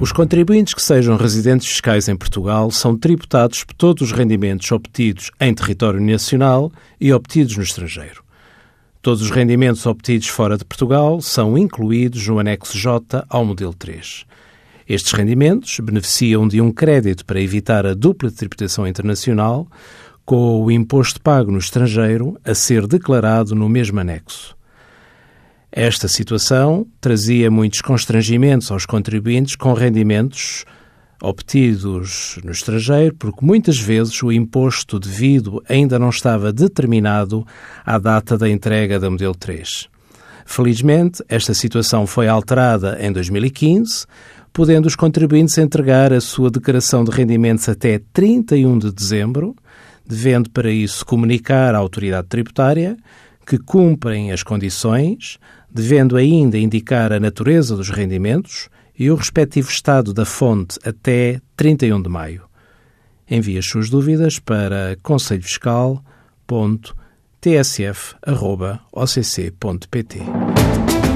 Os contribuintes que sejam residentes fiscais em Portugal são tributados por todos os rendimentos obtidos em território nacional e obtidos no estrangeiro. Todos os rendimentos obtidos fora de Portugal são incluídos no anexo J ao modelo 3. Estes rendimentos beneficiam de um crédito para evitar a dupla tributação internacional, com o imposto pago no estrangeiro a ser declarado no mesmo anexo. Esta situação trazia muitos constrangimentos aos contribuintes com rendimentos obtidos no estrangeiro, porque muitas vezes o imposto devido ainda não estava determinado à data da entrega da modelo 3. Felizmente, esta situação foi alterada em 2015, podendo os contribuintes entregar a sua declaração de rendimentos até 31 de dezembro, devendo para isso comunicar à autoridade tributária que cumprem as condições, devendo ainda indicar a natureza dos rendimentos e o respectivo estado da fonte até 31 de maio. Envie as suas dúvidas para conselhofiscal.tsf.occ.pt.